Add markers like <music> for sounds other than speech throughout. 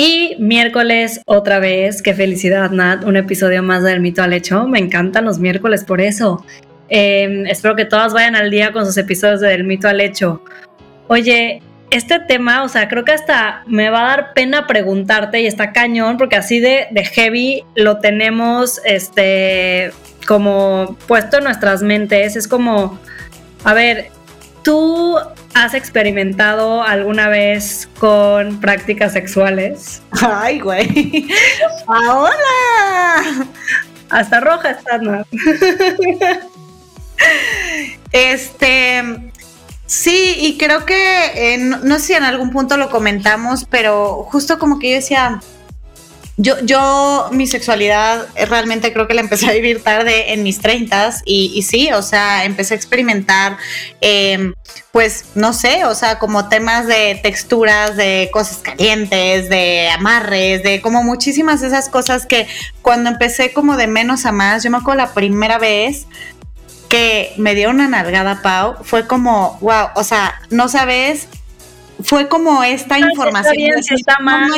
Y miércoles otra vez, qué felicidad Nat, un episodio más del mito al hecho. Me encantan los miércoles por eso. Em, espero que todas vayan al día con sus episodios del mito al hecho. Oye, este tema, o sea, creo que hasta me va a dar pena preguntarte y está cañón porque así de, de heavy lo tenemos este como puesto en nuestras mentes. Es como, a ver, tú ¿Has experimentado alguna vez con prácticas sexuales? Ay, güey. ¡Hola! Hasta roja está, ¿no? Este, sí, y creo que, eh, no, no, sé si en algún punto lo comentamos, pero justo como que yo decía, yo, yo, mi sexualidad realmente creo que la empecé a vivir tarde en mis treintas y, y, sí, o sea, empecé a experimentar, eh, pues, no sé, o sea, como temas de texturas, de cosas calientes, de amarres, de como muchísimas esas cosas que cuando empecé como de menos a más, yo me acuerdo la primera vez que me dio una nalgada Pau, fue como, wow, o sea, no sabes fue como esta información. Está mal.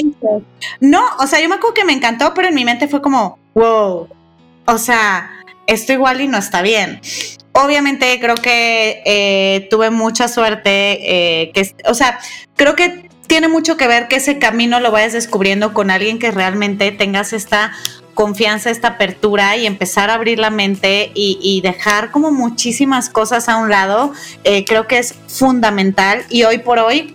No, o sea, yo me acuerdo que me encantó, pero en mi mente fue como, wow, o sea, esto igual y no está bien. Obviamente creo que eh, tuve mucha suerte, eh, que, o sea, creo que tiene mucho que ver que ese camino lo vayas descubriendo con alguien que realmente tengas esta confianza, esta apertura y empezar a abrir la mente y, dejar como muchísimas cosas a un lado, eh, creo que es fundamental y hoy por hoy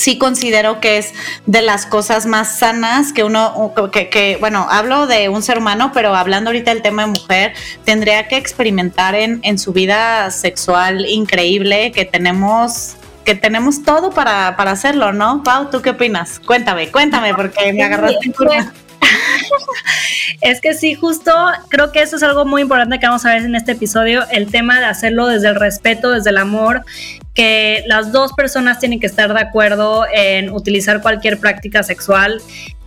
sí considero que es de las cosas más sanas que uno, que, bueno, hablo de un ser humano, pero hablando ahorita del tema de mujer, tendría que experimentar en, en su vida sexual increíble que tenemos que tenemos todo para, para hacerlo, ¿no? Pau, ¿tú qué opinas? Cuéntame, cuéntame, porque me <laughs> agarraste en curva. <laughs> Es que sí, justo creo que eso es algo muy importante que vamos a ver en este episodio, el tema de hacerlo desde el respeto, desde el amor que las dos personas tienen que estar de acuerdo en utilizar cualquier práctica sexual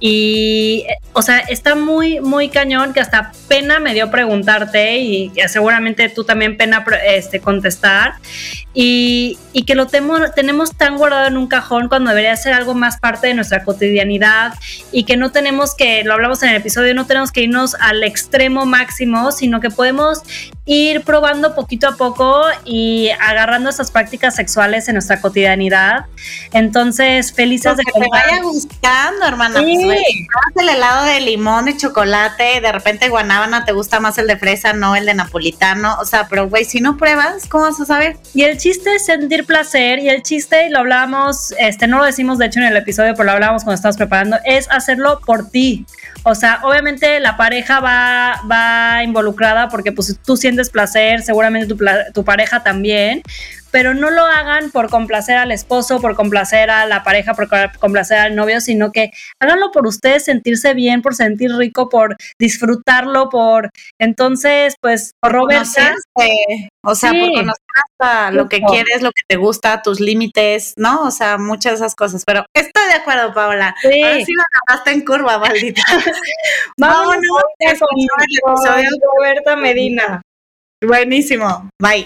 y, o sea, está muy, muy cañón que hasta pena me dio preguntarte y seguramente tú también pena este, contestar. Y, y que lo tenemos tan guardado en un cajón cuando debería ser algo más parte de nuestra cotidianidad y que no tenemos que, lo hablamos en el episodio, no tenemos que irnos al extremo máximo, sino que podemos ir probando poquito a poco y agarrando esas prácticas sexuales en nuestra cotidianidad. Entonces, felices de que te vaya gustando, hermana. Sí. Pues, el helado de limón y chocolate, de repente guanábana te gusta más el de fresa, no el de napolitano. O sea, pero güey, si no pruebas, ¿cómo vas a saber? Y el chiste es sentir placer y el chiste, y lo hablábamos, este, no lo decimos de hecho en el episodio, pero lo hablábamos cuando estábamos preparando, es hacerlo por ti. O sea, obviamente la pareja va, va involucrada porque pues tú sientes placer, seguramente tu, tu pareja también, pero no lo hagan por complacer al esposo, por complacer a la pareja, por complacer al novio, sino que háganlo por ustedes sentirse bien, por sentir rico, por disfrutarlo, por entonces, pues, por robarse. O sea, por conocer hasta lo que quieres, lo que te gusta, tus límites, ¿no? O sea, muchas de esas cosas. Pero estoy de acuerdo, Paola. Sí. Ahora sí acabaste en curva, maldita. <laughs> Vámonos, Vámonos con el episodio de Roberta Medina. Buenísimo. Bye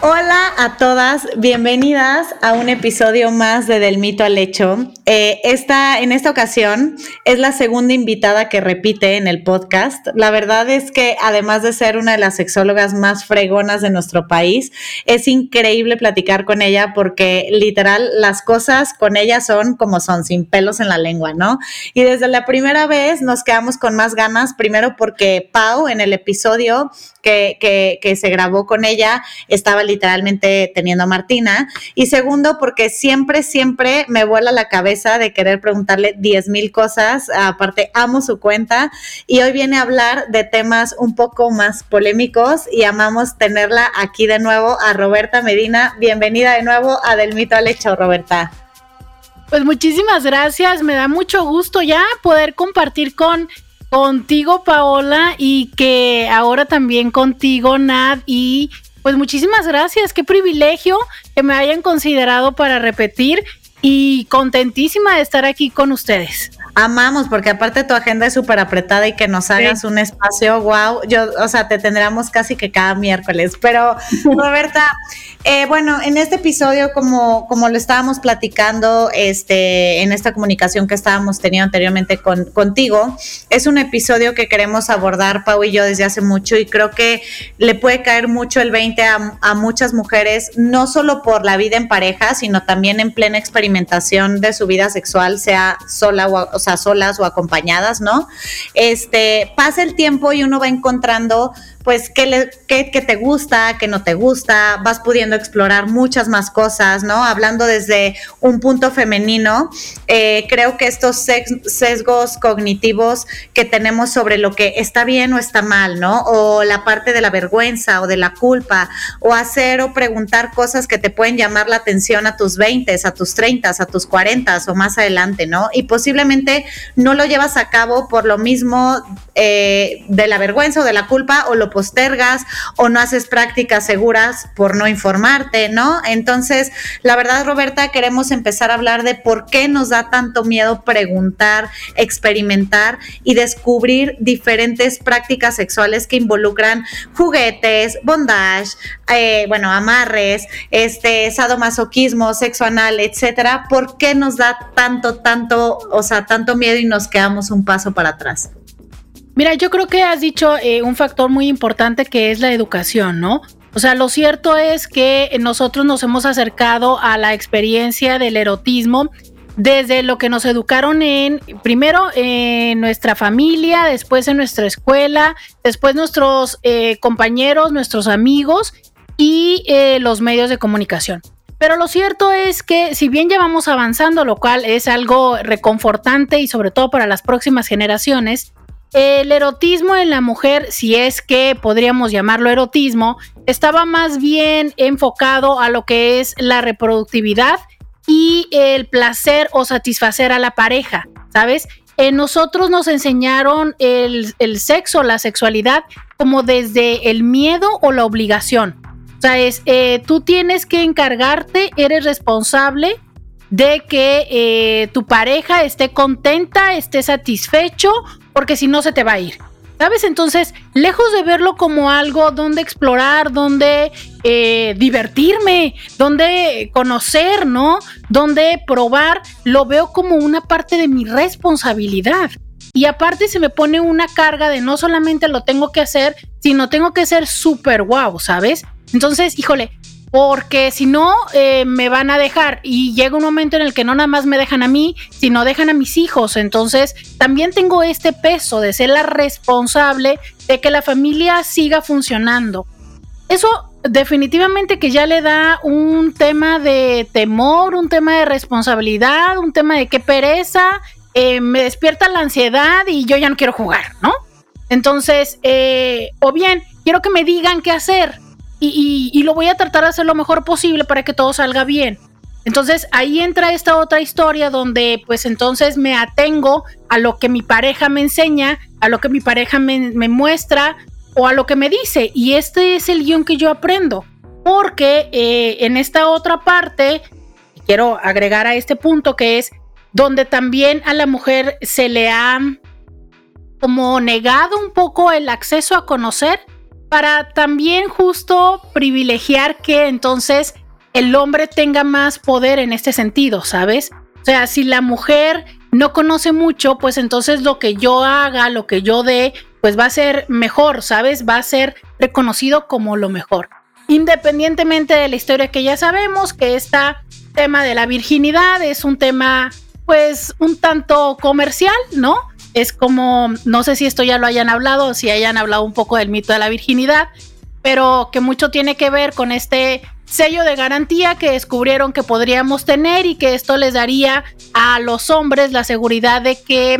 Hola a todas, bienvenidas a un episodio más de Del Mito al Hecho. Eh, esta, en esta ocasión es la segunda invitada que repite en el podcast. La verdad es que además de ser una de las sexólogas más fregonas de nuestro país, es increíble platicar con ella porque literal las cosas con ella son como son, sin pelos en la lengua, ¿no? Y desde la primera vez nos quedamos con más ganas, primero porque Pau en el episodio que, que, que se grabó con ella estaba literalmente teniendo a Martina. Y segundo, porque siempre, siempre me vuela la cabeza de querer preguntarle 10 mil cosas. Aparte, amo su cuenta y hoy viene a hablar de temas un poco más polémicos y amamos tenerla aquí de nuevo a Roberta Medina. Bienvenida de nuevo a Del Mito al Hecho, Roberta. Pues muchísimas gracias, me da mucho gusto ya poder compartir con contigo Paola y que ahora también contigo Nad y pues muchísimas gracias, qué privilegio que me hayan considerado para repetir y contentísima de estar aquí con ustedes. Amamos, porque aparte tu agenda es súper apretada y que nos hagas un espacio, wow, yo, o sea, te tendremos casi que cada miércoles. Pero, <laughs> Roberta, eh, bueno, en este episodio, como, como lo estábamos platicando, este, en esta comunicación que estábamos teniendo anteriormente con, contigo, es un episodio que queremos abordar, Pau y yo, desde hace mucho, y creo que le puede caer mucho el 20 a, a muchas mujeres, no solo por la vida en pareja, sino también en plena experimentación de su vida sexual, sea sola o, o sea, solas o acompañadas, ¿no? Este, pasa el tiempo y uno va encontrando pues qué, le, qué, qué, te gusta, qué no te gusta, vas pudiendo explorar muchas más cosas, ¿no? Hablando desde un punto femenino, eh, creo que estos sesgos cognitivos que tenemos sobre lo que está bien o está mal, ¿no? O la parte de la vergüenza o de la culpa, o hacer o preguntar cosas que te pueden llamar la atención a tus 20, a tus 30, a tus 40 o más adelante, ¿no? Y posiblemente no lo llevas a cabo por lo mismo eh, de la vergüenza o de la culpa o lo postergas o no haces prácticas seguras por no informarte, ¿no? Entonces, la verdad, Roberta, queremos empezar a hablar de por qué nos da tanto miedo preguntar, experimentar y descubrir diferentes prácticas sexuales que involucran juguetes, bondage, eh, bueno, amarres, este, sadomasoquismo, sexo anal, etcétera. ¿Por qué nos da tanto, tanto, o sea, tanto miedo y nos quedamos un paso para atrás? Mira, yo creo que has dicho eh, un factor muy importante que es la educación, ¿no? O sea, lo cierto es que nosotros nos hemos acercado a la experiencia del erotismo desde lo que nos educaron en, primero en nuestra familia, después en nuestra escuela, después nuestros eh, compañeros, nuestros amigos y eh, los medios de comunicación. Pero lo cierto es que si bien llevamos avanzando, lo cual es algo reconfortante y sobre todo para las próximas generaciones, el erotismo en la mujer, si es que podríamos llamarlo erotismo, estaba más bien enfocado a lo que es la reproductividad y el placer o satisfacer a la pareja, ¿sabes? En nosotros nos enseñaron el, sexo, la sexualidad, como desde el miedo o la obligación. O sea, es, eh, tú tienes que encargarte, eres responsable de que eh, tu pareja esté contenta, esté satisfecho porque si no se te va a ir. ¿Sabes? Entonces, lejos de verlo como algo donde explorar, donde eh, divertirme, donde conocer, ¿no? Donde probar, lo veo como una parte de mi responsabilidad. Y aparte se me pone una carga de no solamente lo tengo que hacer, sino tengo que ser súper guau, ¿sabes? Entonces, híjole, porque si no eh, me van a dejar y llega un momento en el que no nada más me dejan a mí, sino dejan a mis hijos. Entonces también tengo este peso de ser la responsable de que la familia siga funcionando. Eso definitivamente que ya le da un tema de temor, un tema de responsabilidad, un tema de qué pereza, eh, me despierta la ansiedad y yo ya no quiero jugar, ¿no? Entonces, eh, o bien, quiero que me digan qué hacer y, lo voy a tratar de hacer lo mejor posible para que todo salga bien. Entonces ahí entra esta otra historia donde pues entonces me atengo a lo que mi pareja me enseña, a lo que mi pareja me, muestra o a lo que me dice. Y este es el guion que yo aprendo. Porque eh, en esta otra parte, quiero agregar a este punto que es donde también a la mujer se le ha como negado un poco el acceso a conocer para también justo privilegiar que entonces el hombre tenga más poder en este sentido, ¿sabes? O sea, si la mujer no conoce mucho, pues entonces lo que yo haga, lo que yo dé, pues va a ser mejor, ¿sabes? Va a ser reconocido como lo mejor. Independientemente de la historia que ya sabemos, que este tema de la virginidad es un tema pues un tanto comercial, ¿no? Es como, no sé si esto ya lo hayan hablado, si hayan hablado un poco del mito de la virginidad, pero que mucho tiene que ver con este sello de garantía que descubrieron que podríamos tener y que esto les daría a los hombres la seguridad de que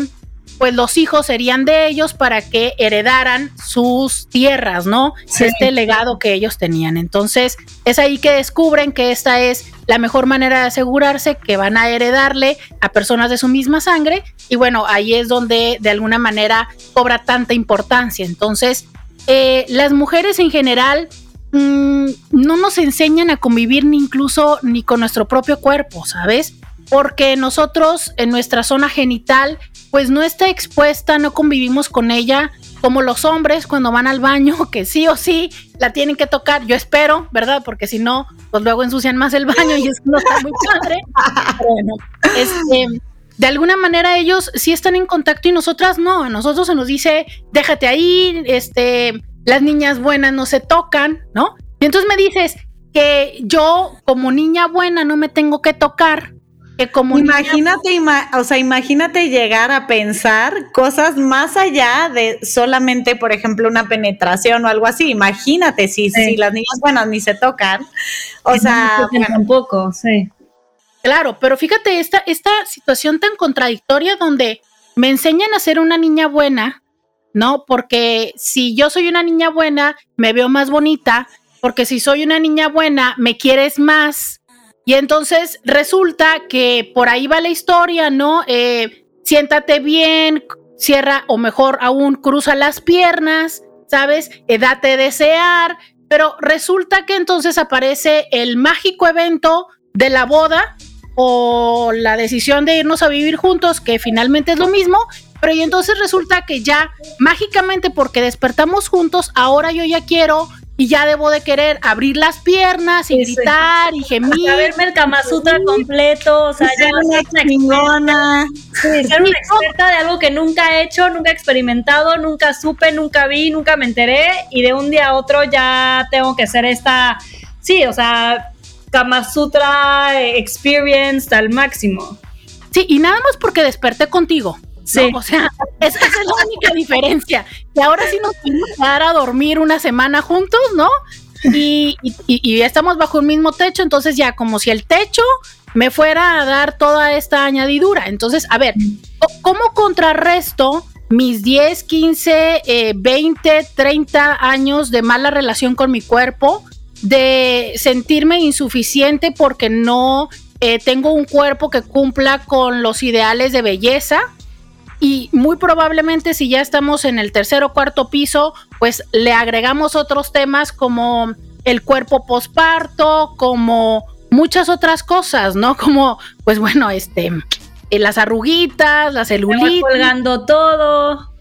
pues los hijos serían de ellos para que heredaran sus tierras, ¿no? Este legado que ellos tenían. Entonces, es ahí que descubren que esta es la mejor manera de asegurarse que van a heredarle a personas de su misma sangre. Y bueno, ahí es donde de alguna manera cobra tanta importancia. Entonces, eh, las mujeres en general mm, no nos enseñan a convivir ni incluso ni con nuestro propio cuerpo, ¿sabes? Porque nosotros en nuestra zona genital pues no está expuesta, no convivimos con ella como los hombres cuando van al baño, <laughs> que sí o sí la tienen que tocar, yo espero, ¿verdad? Porque si no, pues luego ensucian más el baño y eso no está muy padre. bueno, este, de alguna manera ellos sí están en contacto y nosotras no, a nosotros se nos dice, déjate ahí, este, las niñas buenas no se tocan, ¿no? Y entonces me dices que yo como niña buena no me tengo que tocar, como imagínate, o sea, imagínate llegar a pensar cosas más allá de solamente, por ejemplo, una penetración o algo así. Imagínate si, si las niñas buenas ni se tocan. O sea, tampoco, sí. Claro, pero fíjate esta, esta situación tan contradictoria donde me enseñan a ser una niña buena, ¿no? Porque si yo soy una niña buena, me veo más bonita, porque si soy una niña buena, me quieres más, y entonces resulta que por ahí va la historia, ¿no? Eh, siéntate bien, cierra o mejor aún cruza las piernas, ¿sabes? Eh, date desear, pero resulta que entonces aparece el mágico evento de la boda o la decisión de irnos a vivir juntos, que finalmente es lo mismo, pero y entonces resulta que ya mágicamente porque despertamos juntos, ahora yo ya quiero y ya debo de querer abrir las piernas y gritar y gemir. A verme el Kama Sutra completo, o sea, ser una chingona. ser una experta de algo que nunca he hecho, nunca he experimentado, nunca supe, nunca vi, nunca me enteré y de un día a otro ya tengo que ser esta, sí, o sea, Kama Sutra experience al máximo. Sí, y nada más porque desperté contigo. Sí. O sea, esa, es la única diferencia. Y ahora sí nos podemos quedar a dormir una semana juntos, ¿no? Y, y, estamos bajo el mismo techo, entonces ya como si el techo me fuera a dar toda esta añadidura. Entonces, a ver, ¿cómo contrarresto mis 10, 15, 20, 30 años de mala relación con mi cuerpo? De sentirme insuficiente porque no eh, tengo un cuerpo que cumpla con los ideales de belleza y muy probablemente si ya estamos en el tercer o cuarto piso, pues le agregamos otros temas como el cuerpo posparto, como muchas otras cosas, ¿no? <laughs> Como, pues bueno, este, eh, las arruguitas, la celulitis. colgando todo.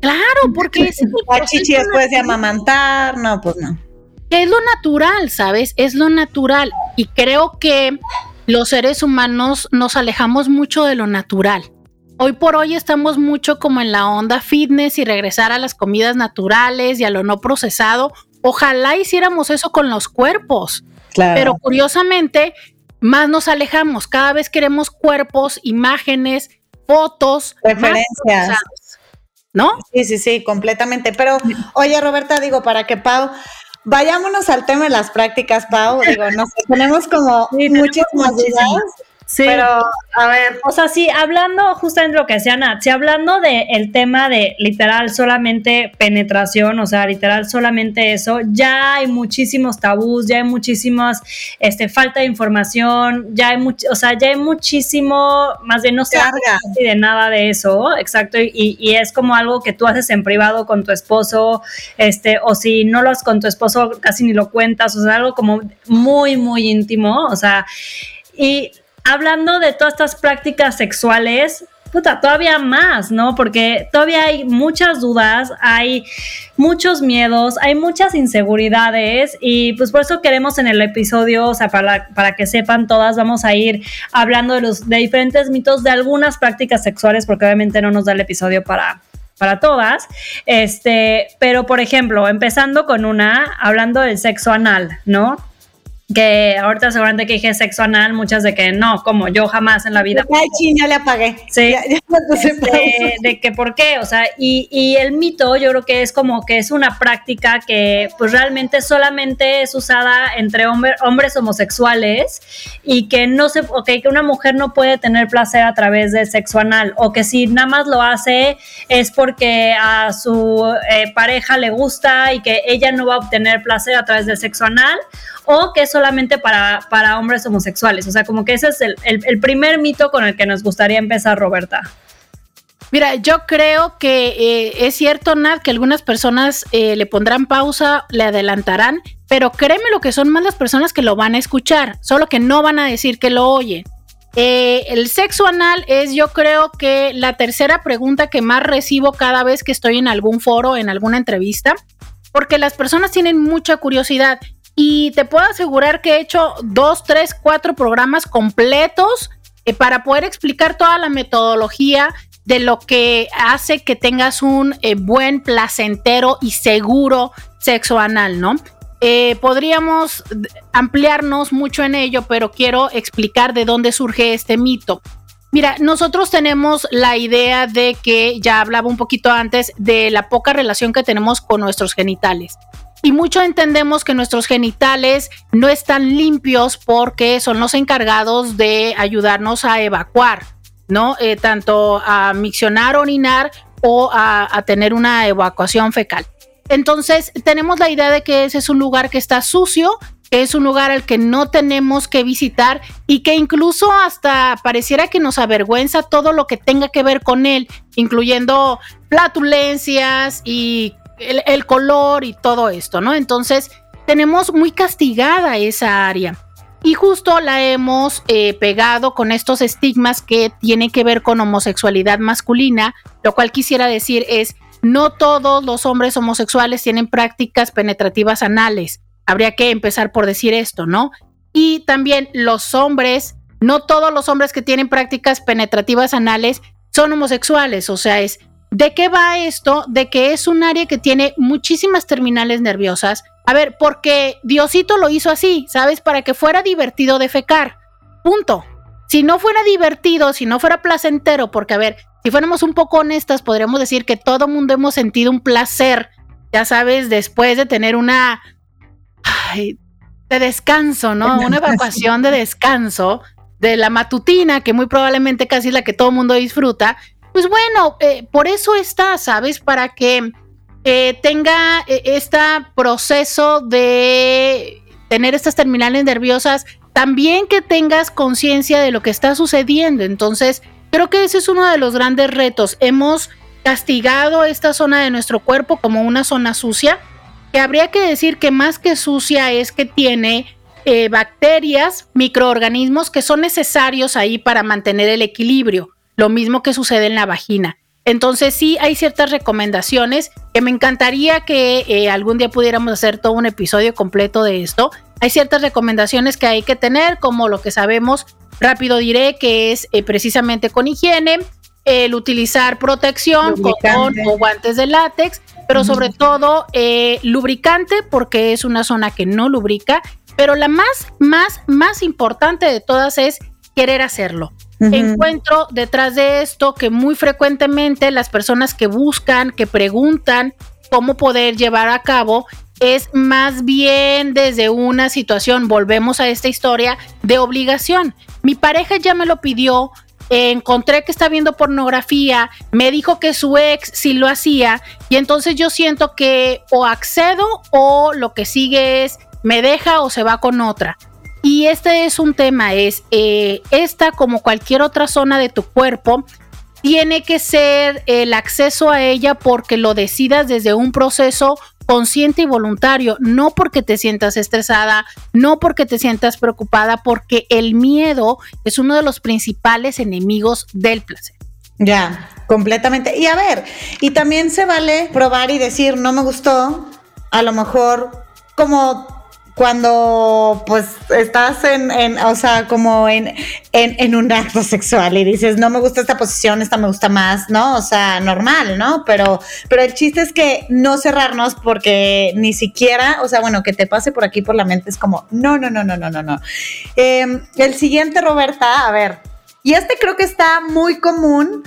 Claro, porque es chichi después de amamantar, no, pues no. Es lo natural, ¿sabes? Es lo natural. Y creo que los seres humanos nos alejamos mucho de lo natural. Hoy por hoy estamos mucho como en la onda fitness y regresar a las comidas naturales y a lo no procesado. Ojalá hiciéramos eso con los cuerpos. Pero curiosamente, más nos alejamos. Cada vez queremos cuerpos, imágenes, fotos, referencias. ¿No? Sí, sí, sí, completamente. Pero, oye, Roberta, digo, para que Pau Vayámonos al tema de las prácticas, Pau. Digo, nos tenemos como muchísimas dudas. Sí. Pero, a ver. O sea, sí, hablando justamente de lo que decía Nat, si hablando del el tema de literal solamente penetración, o sea, literal solamente eso, ya hay muchísimos tabús, ya hay muchísimas, este, falta de información, ya hay mucho, o sea, ya hay muchísimo, más bien no se de nada de eso, exacto, y, y es como algo que tú haces en privado con tu esposo, este, o si no lo haces con tu esposo, casi ni lo cuentas, o sea, algo como muy, muy íntimo, o sea, y hablando de todas estas prácticas sexuales, puta, todavía más, ¿no? Porque todavía hay muchas dudas, hay muchos miedos, hay muchas inseguridades y pues por eso queremos en el episodio, o sea, para, para que sepan todas, vamos a ir hablando de los de diferentes mitos de algunas prácticas sexuales, porque obviamente no nos da el episodio para para todas, este, pero por ejemplo, empezando con una, hablando del sexo anal, ¿no? Que ahorita seguramente que dije sexo anal, muchas de que no, como yo jamás en la vida. Ay, ching, ya le apagué. Sí. Ya, ya puse Este, de que por qué, o sea, y, y el mito yo creo que es como que es una práctica que pues realmente solamente es usada entre hombre- hombres homosexuales y que no se, ok, que una mujer no puede tener placer a través del sexo anal o que si nada más lo hace es porque a su eh, pareja le gusta y que ella no va a obtener placer a través del sexo anal o que es solamente para, para hombres homosexuales. O sea, como que ese es el, el- primer mito con el que nos gustaría empezar, Roberta. Mira, yo creo que eh, es cierto, Nat, que algunas personas eh, le pondrán pausa, le adelantarán, pero créeme lo que son más las personas que lo van a escuchar, solo que no van a decir que lo oyen. Eh, el sexo anal es yo creo que la tercera pregunta que más recibo cada vez que estoy en algún foro, en alguna entrevista, porque las personas tienen mucha curiosidad y te puedo asegurar que he hecho dos, tres, cuatro programas completos eh, para poder explicar toda la metodología de lo que hace que tengas un eh, buen, placentero y seguro sexo anal, ¿no? Eh, podríamos ampliarnos mucho en ello, pero quiero explicar de dónde surge este mito. Mira, nosotros tenemos la idea de que, ya hablaba un poquito antes, de la poca relación que tenemos con nuestros genitales. Y mucho entendemos que nuestros genitales no están limpios porque son los encargados de ayudarnos a evacuar, ¿no? Eh, tanto a miccionar, orinar o a, tener una evacuación fecal. Entonces, tenemos la idea de que ese es un lugar que está sucio, que es un lugar al que no tenemos que visitar y que incluso hasta pareciera que nos avergüenza todo lo que tenga que ver con él, incluyendo flatulencias y el, color y todo esto, ¿no? Entonces, tenemos muy castigada esa área. Y justo la hemos eh, pegado con estos estigmas que tienen que ver con homosexualidad masculina, lo cual quisiera decir es, no todos los hombres homosexuales tienen prácticas penetrativas anales. Habría que empezar por decir esto, ¿no? Y también los hombres, no todos los hombres que tienen prácticas penetrativas anales son homosexuales, o sea, es ¿De qué va esto? De que es un área que tiene muchísimas terminales nerviosas. A ver, porque Diosito lo hizo así, ¿sabes? Para que fuera divertido defecar. Punto. Si no fuera divertido, si no fuera placentero, porque a ver, si fuéramos un poco honestas, podríamos decir que todo mundo hemos sentido un placer, ya sabes, después de tener una ay, de descanso, ¿no? Una evacuación de descanso de la matutina, que muy probablemente casi es la que todo mundo disfruta. Pues bueno, eh, por eso está, ¿sabes? Para que eh, tenga este proceso de tener estas terminales nerviosas, también que tengas conciencia de lo que está sucediendo. Entonces, creo que ese es uno de los grandes retos. Hemos castigado esta zona de nuestro cuerpo como una zona sucia, que habría que decir que más que sucia es que tiene bacterias, microorganismos que son necesarios ahí para mantener el equilibrio. Lo mismo que sucede en la vagina. Entonces sí hay ciertas recomendaciones que me encantaría que eh, algún día pudiéramos hacer todo un episodio completo de esto. Hay ciertas recomendaciones que hay que tener, como lo que sabemos, rápido diré, que es eh, precisamente con higiene, el utilizar protección, cotón o guantes de látex, pero sobre todo eh, lubricante porque es una zona que no lubrica, pero la más, más, más importante de todas es querer hacerlo. Encuentro detrás de esto que muy frecuentemente las personas que buscan, que preguntan cómo poder llevar a cabo, es más bien desde una situación, volvemos a esta historia, de obligación. Mi pareja ya me lo pidió, encontré que está viendo pornografía, me dijo que su ex sí lo hacía, y entonces yo siento que o accedo o lo que sigue es me deja o se va con otra. Y este es un tema, es eh, esta como cualquier otra zona de tu cuerpo, tiene que ser el acceso a ella porque lo decidas desde un proceso consciente y voluntario, no porque te sientas estresada, no porque te sientas preocupada, porque el miedo es uno de los principales enemigos del placer. Ya, completamente. Y a ver, y también se vale probar y decir, no me gustó, a lo mejor como cuando pues estás en, en o sea, como en, en, en, un acto sexual y dices, no me gusta esta posición, esta me gusta más, ¿no? O sea, normal, ¿no? Pero, pero el chiste es que no cerrarnos porque ni siquiera, o sea, bueno, que te pase por aquí por la mente es como, no, no, no, no, no, no, no. Eh, el siguiente, Roberta, a ver, y este creo que está muy común.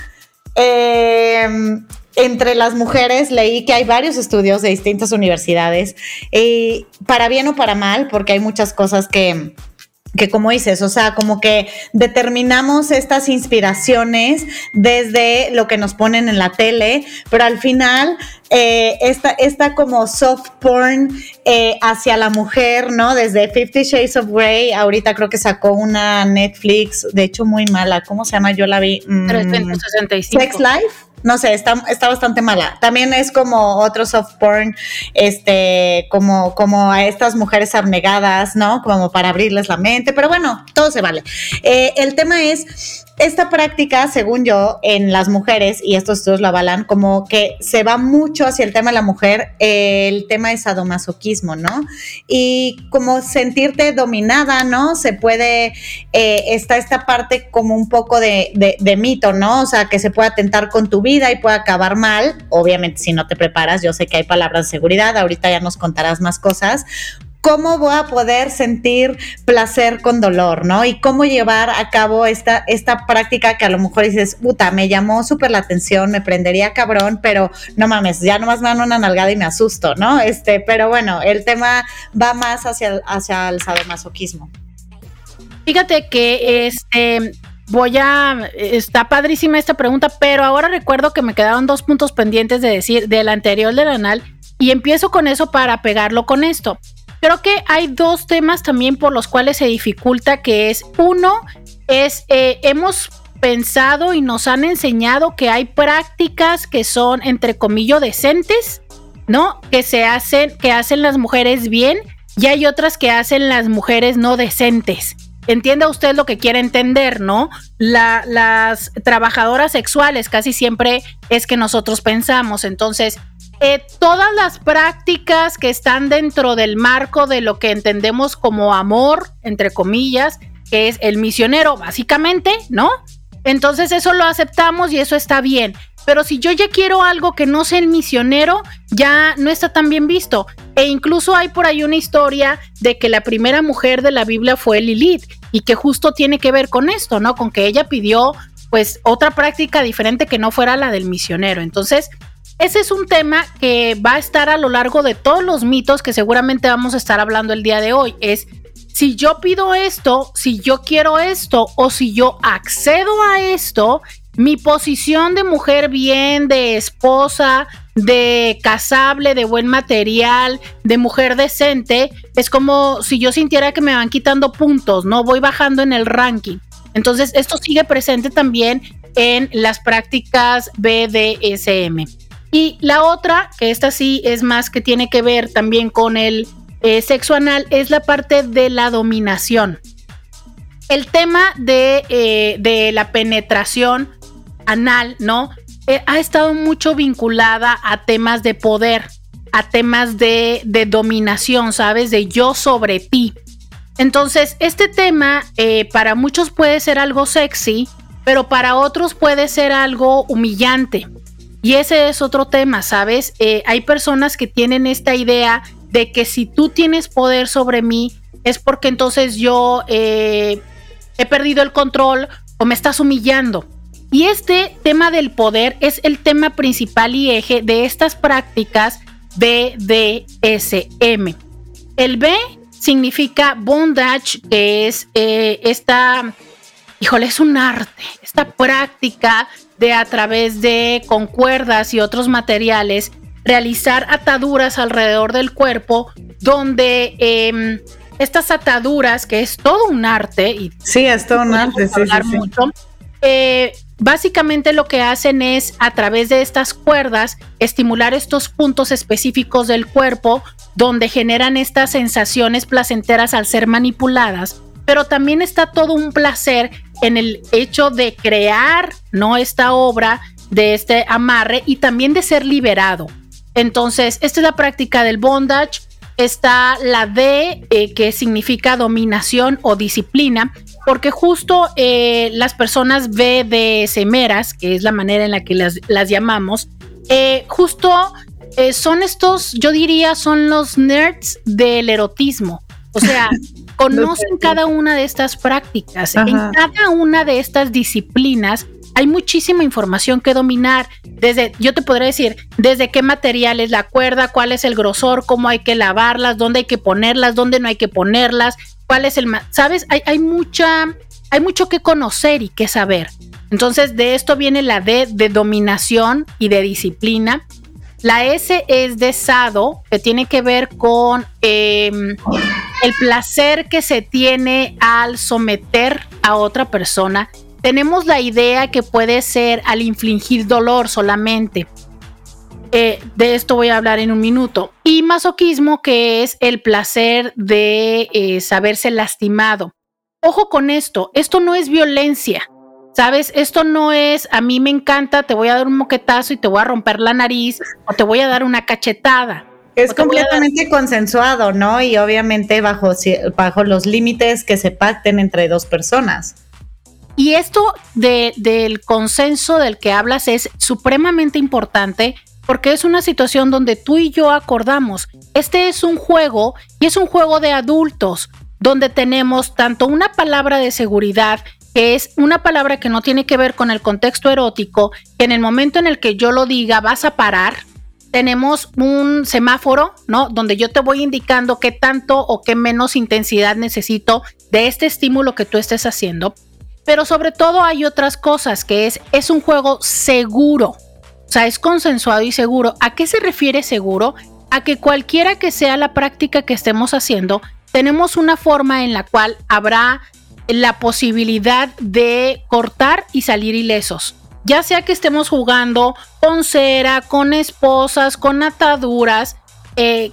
Eh, entre las mujeres leí que hay varios estudios de distintas universidades, y para bien o para mal, porque hay muchas cosas que, que como dices, o sea, como que determinamos estas inspiraciones desde lo que nos ponen en la tele, pero al final eh, esta, esta, como soft porn eh, hacia la mujer, ¿no? Desde Fifty Shades of Grey, ahorita creo que sacó una Netflix, de hecho muy mala, ¿cómo se llama? Yo la vi. Mm, 365. Sex Life no sé, está, está bastante mala. También es como otro soft porn, este, como, como a estas mujeres abnegadas, ¿no? Como para abrirles la mente, pero bueno, todo se vale. Eh, el tema es, esta práctica, según yo, en las mujeres, y estos estudios lo avalan, como que se va mucho hacia el tema de la mujer, el tema es sadomasoquismo, ¿no? Y como sentirte dominada, ¿no? Se puede, eh, está esta parte como un poco de, de, de, mito, ¿no? O sea, que se puede atentar con tu vida y puede acabar mal, obviamente si no te preparas, yo sé que hay palabras de seguridad, ahorita ya nos contarás más cosas, cómo voy a poder sentir placer con dolor, ¿no? Y cómo llevar a cabo esta, esta práctica que a lo mejor dices, puta, me llamó súper la atención, me prendería cabrón, pero no mames, ya nomás me dan una nalgada y me asusto, ¿no? Este, pero bueno, el tema va más hacia, hacia el sadomasoquismo. Fíjate que este voy a. Está padrísima esta pregunta, pero ahora recuerdo que me quedaron dos puntos pendientes de decir del anterior del anal y empiezo con eso para pegarlo con esto. Creo que hay dos temas también por los cuales se dificulta, que es uno, es eh, hemos pensado y nos han enseñado que hay prácticas que son entre comillas decentes, ¿no? Que se hacen, que hacen las mujeres bien y hay otras que hacen las mujeres no decentes. Entienda usted lo que quiere entender, ¿no? La, las trabajadoras sexuales casi siempre es que nosotros pensamos. Entonces, eh, todas las prácticas que están dentro del marco de lo que entendemos como amor, entre comillas, que es el misionero, básicamente, ¿no? Entonces eso lo aceptamos y eso está bien. Pero si yo ya quiero algo que no sea el misionero, ya no está tan bien visto. E incluso hay por ahí una historia de que la primera mujer de la Biblia fue Lilith y que justo tiene que ver con esto, ¿no? Con que ella pidió pues otra práctica diferente que no fuera la del misionero. Entonces, ese es un tema que va a estar a lo largo de todos los mitos que seguramente vamos a estar hablando el día de hoy. Es si yo pido esto, si yo quiero esto o si yo accedo a esto, mi posición de mujer bien, de esposa, de casable, de buen material, de mujer decente, es como si yo sintiera que me van quitando puntos, ¿no? Voy bajando en el ranking. Entonces, esto sigue presente también en las prácticas BDSM. Y la otra, que esta sí es más que tiene que ver también con el eh, sexo anal, es la parte de la dominación. El tema de, eh, de la penetración anal, ¿no? Eh, ha estado mucho vinculada a temas de poder, a temas de, de dominación, ¿sabes? De yo sobre ti. Entonces, este tema para muchos puede ser algo sexy, pero para otros puede ser algo humillante. Y ese es otro tema, ¿sabes? Eh, hay personas que tienen esta idea de que si tú tienes poder sobre mí, es porque entonces yo eh, he perdido el control o me estás humillando. Y este tema del poder es el tema principal y eje de estas prácticas BDSM. El B significa bondage, que es eh, esta, híjole, es un arte, esta práctica de a través de con cuerdas y otros materiales realizar ataduras alrededor del cuerpo donde em, estas ataduras, que es todo un arte, y sí, es todo un arte, sí, sí, mucho, eh, básicamente lo que hacen es a través de estas cuerdas estimular estos puntos específicos del cuerpo donde generan estas sensaciones placenteras al ser manipuladas, pero también está todo un placer en el hecho de crear, ¿no? Esta obra de este amarre y también de ser liberado. Entonces, esta es la práctica del bondage. está la D, eh, que significa dominación o disciplina, porque justo eh, las personas BDSMeras, que es la manera en la que las, las llamamos, eh, justo son estos, yo diría, son los nerds del erotismo. O sea, <laughs> conocen cada una de estas prácticas. En cada una de estas disciplinas hay muchísima información que dominar. Desde, yo te podría decir, desde qué material es la cuerda, cuál es el grosor, cómo hay que lavarlas, dónde hay que ponerlas, dónde no hay que ponerlas, cuál es el, sabes, hay, hay mucha, hay mucho que conocer y que saber. Entonces, de esto viene la D de dominación y de disciplina. La S es de sado, que tiene que ver con em, el placer que se tiene al someter a otra persona tenemos la idea que puede ser al infligir dolor solamente. Eh, de esto voy a hablar en un minuto. Y masoquismo, que es el placer de eh, saberse lastimado. Ojo con esto, esto no es violencia. ¿Sabes? Esto no es, a mí me encanta, te voy a dar un moquetazo y te voy a romper la nariz o te voy a dar una cachetada. Es completamente consensuado, ¿no? Y obviamente bajo, bajo los límites que se pacten entre dos personas. Y esto del consenso del que hablas es supremamente importante porque es una situación donde tú y yo acordamos, este es un juego y es un juego de adultos, donde tenemos tanto una palabra de seguridad, que es una palabra que no tiene que ver con el contexto erótico, que en el momento en el que yo lo diga vas a parar, tenemos un semáforo, ¿no? Donde yo te voy indicando qué tanto o qué menos intensidad necesito de este estímulo que tú estés haciendo. Pero sobre todo hay otras cosas, que es, es un juego seguro. O sea, es consensuado y seguro. ¿A qué se refiere seguro? A que cualquiera que sea la práctica que estemos haciendo, tenemos una forma en la cual habrá la posibilidad de cortar y salir ilesos. Ya sea que estemos jugando con cera, con esposas, con ataduras, eh,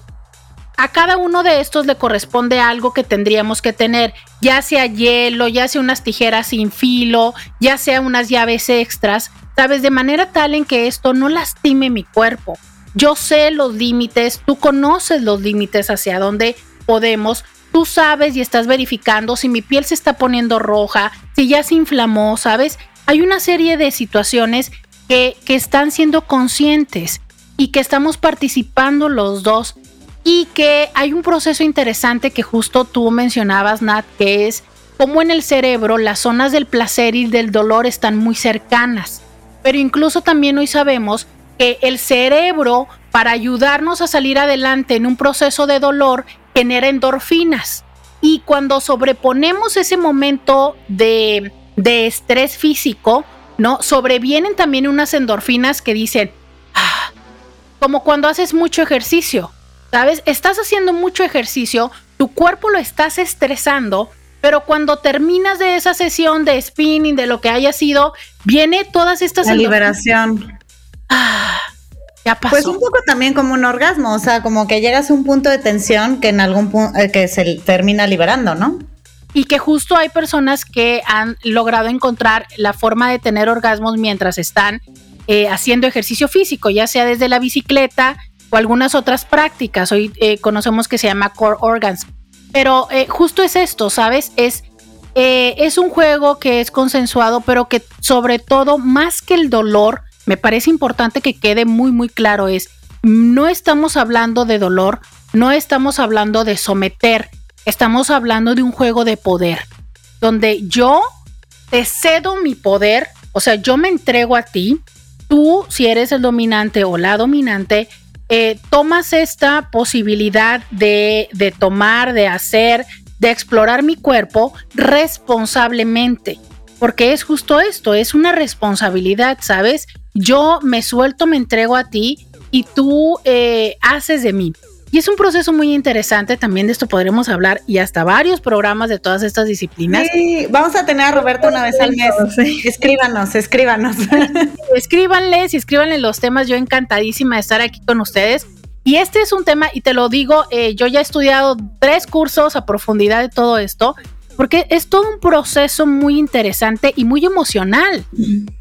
a cada uno de estos le corresponde algo que tendríamos que tener, ya sea hielo, ya sea unas tijeras sin filo, ya sea unas llaves extras, sabes, de manera tal en que esto no lastime mi cuerpo. Yo sé los límites, tú conoces los límites hacia dónde podemos, tú sabes y estás verificando si mi piel se está poniendo roja, si ya se inflamó, ¿sabes? Hay una serie de situaciones que, que están siendo conscientes y que estamos participando los dos y que hay un proceso interesante que justo tú mencionabas, Nat, que es cómo en el cerebro las zonas del placer y del dolor están muy cercanas. Pero incluso también hoy sabemos que el cerebro, para ayudarnos a salir adelante en un proceso de dolor, genera endorfinas. Y cuando sobreponemos ese momento de, de estrés físico, ¿no? Sobrevienen también unas endorfinas que dicen, ah", como cuando haces mucho ejercicio, ¿Sabes? Estás haciendo mucho ejercicio, tu cuerpo lo estás estresando, pero cuando terminas de esa sesión de spinning, de lo que haya sido, viene todas estas... La liberación. Ah, ya pasó. Pues un poco también como un orgasmo, o sea, como que llegas a un punto de tensión que en algún punto, eh, que se termina liberando, ¿no? Y que justo hay personas que han logrado encontrar la forma de tener orgasmos mientras están eh, haciendo ejercicio físico, ya sea desde la bicicleta, o algunas otras prácticas. Hoy eh, conocemos que se llama Core Organs. Pero eh, justo es esto, ¿sabes? Es, es un juego que es consensuado, pero que sobre todo, más que el dolor, me parece importante que quede muy, muy claro, es, no estamos hablando de dolor, no estamos hablando de someter, estamos hablando de un juego de poder, donde yo te cedo mi poder, o sea, yo me entrego a ti, tú, si eres el dominante o la dominante, eh, tomas esta posibilidad de, de tomar, de hacer, de explorar mi cuerpo responsablemente. Porque es justo esto, es una responsabilidad, ¿sabes? Yo me suelto, me entrego a ti y tú eh, haces de mí. Y es un proceso muy interesante, también de esto podremos hablar y hasta varios programas de todas estas disciplinas. Sí, vamos a tener a Roberto una vez al mes. Escríbanos, escríbanos. <laughs> Escríbanles y escríbanle los temas, yo encantadísima de estar aquí con ustedes. Y este es un tema, y te lo digo, eh, yo ya he estudiado tres cursos a profundidad de todo esto, porque es todo un proceso muy interesante y muy emocional.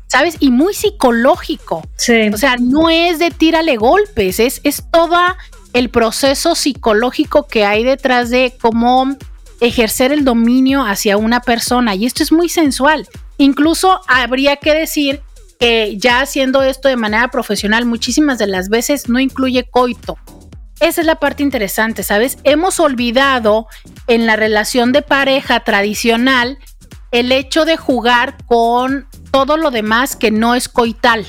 ¿sabes? Y muy psicológico. Sí. O sea, no es de tírale golpes, es, es toda el proceso psicológico que hay detrás de cómo ejercer el dominio hacia una persona. Y esto es muy sensual. Incluso habría que decir que ya haciendo esto de manera profesional, muchísimas de las veces no incluye coito. Esa es la parte interesante, ¿sabes? Hemos olvidado en la relación de pareja tradicional el hecho de jugar con todo lo demás que no es coital.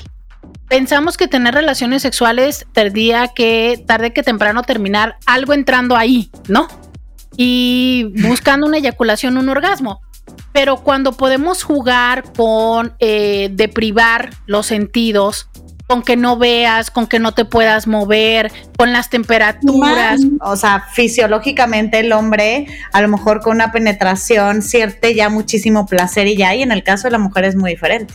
Pensamos que tener relaciones sexuales tendría que tarde que temprano terminar algo entrando ahí, ¿no? Y <laughs> buscando una eyaculación, un orgasmo. Pero cuando podemos jugar con eh, deprivar los sentidos, con que no veas, con que no te puedas mover, con las temperaturas. O sea, fisiológicamente el hombre, a lo mejor con una penetración, siente ya muchísimo placer y ya, y en el caso de la mujer es muy diferente.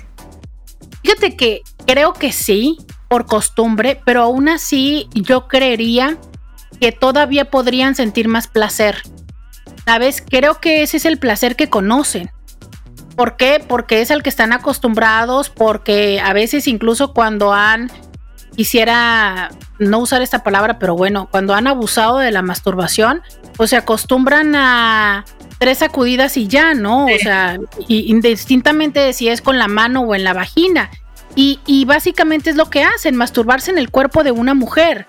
Fíjate que creo que sí, por costumbre, pero aún así yo creería que todavía podrían sentir más placer. ¿Sabes? Creo que ese es el placer que conocen. ¿Por qué? Porque es al que están acostumbrados, porque a veces incluso cuando han, quisiera no usar esta palabra, pero bueno, cuando han abusado de la masturbación, pues se acostumbran a tres sacudidas y ya, ¿no? O sea, indistintamente si es con la mano o en la vagina. Y, básicamente es lo que hacen, masturbarse en el cuerpo de una mujer.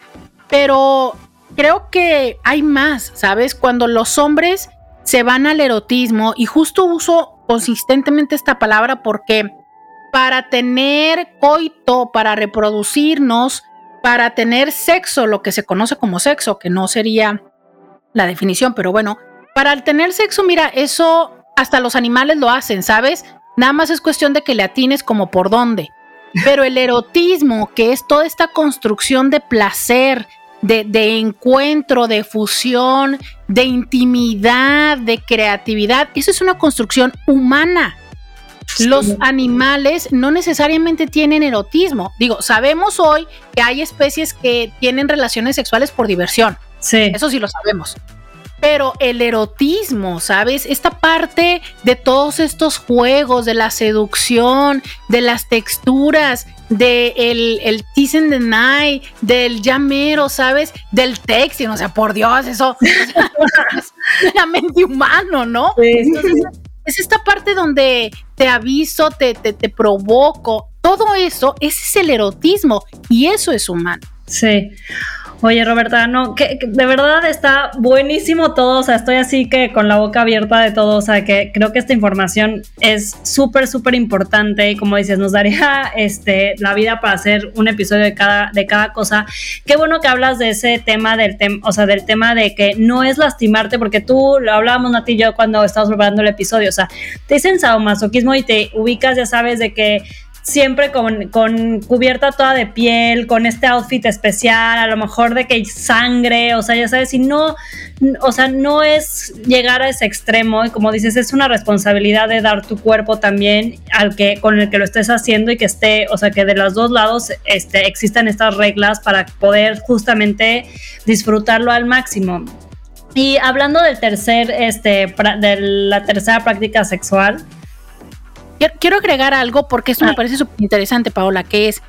Pero creo que hay más, ¿sabes? Cuando los hombres se van al erotismo, y justo uso consistentemente esta palabra porque para tener coito, para reproducirnos, para tener sexo, lo que se conoce como sexo, que no sería la definición, pero bueno, para tener sexo, mira, eso hasta los animales lo hacen, ¿sabes? Nada más es cuestión de que le atines como por dónde. Pero el erotismo, que es toda esta construcción de placer, de, encuentro, de fusión, de intimidad, de creatividad. Eso es una construcción humana. Los animales no necesariamente tienen erotismo. Digo, sabemos hoy que hay especies que tienen relaciones sexuales por diversión. Sí. Eso sí lo sabemos. Pero el erotismo, ¿sabes? Esta parte de todos estos juegos, de la seducción, de las texturas, de el, el tease and deny, del llamero, ¿sabes? Del texting, o sea, por Dios, eso <laughs> es meramente humano, ¿no? es esta parte donde te aviso, te, te, te provoco, todo eso, ese es el erotismo y eso es humano. Sí. Oye, Roberta, no, que, de verdad está buenísimo todo, o sea, estoy así que con la boca abierta de todo, o sea, que creo que esta información es súper, súper importante y como dices, nos daría <laughs> este, la vida para hacer un episodio de cada, de cada cosa. Qué bueno que hablas de ese tema del tema, o sea, del tema de que no es lastimarte, porque tú lo hablábamos, Nati y yo, cuando estábamos preparando el episodio, o sea, te dicen sadomasoquismo y te ubicas, ya sabes, de que siempre con, con, cubierta toda de piel, con este outfit especial, a lo mejor de que hay sangre, o sea, ya sabes, y no, o sea, no es llegar a ese extremo, y como dices, es una responsabilidad de dar tu cuerpo también al que, con el que lo estés haciendo y que esté, o sea, que de los dos lados este, existan estas reglas para poder justamente disfrutarlo al máximo. Y hablando del tercer, este, de la tercera práctica sexual, Quiero agregar algo porque esto me ah. parece súper interesante, Paola, que es,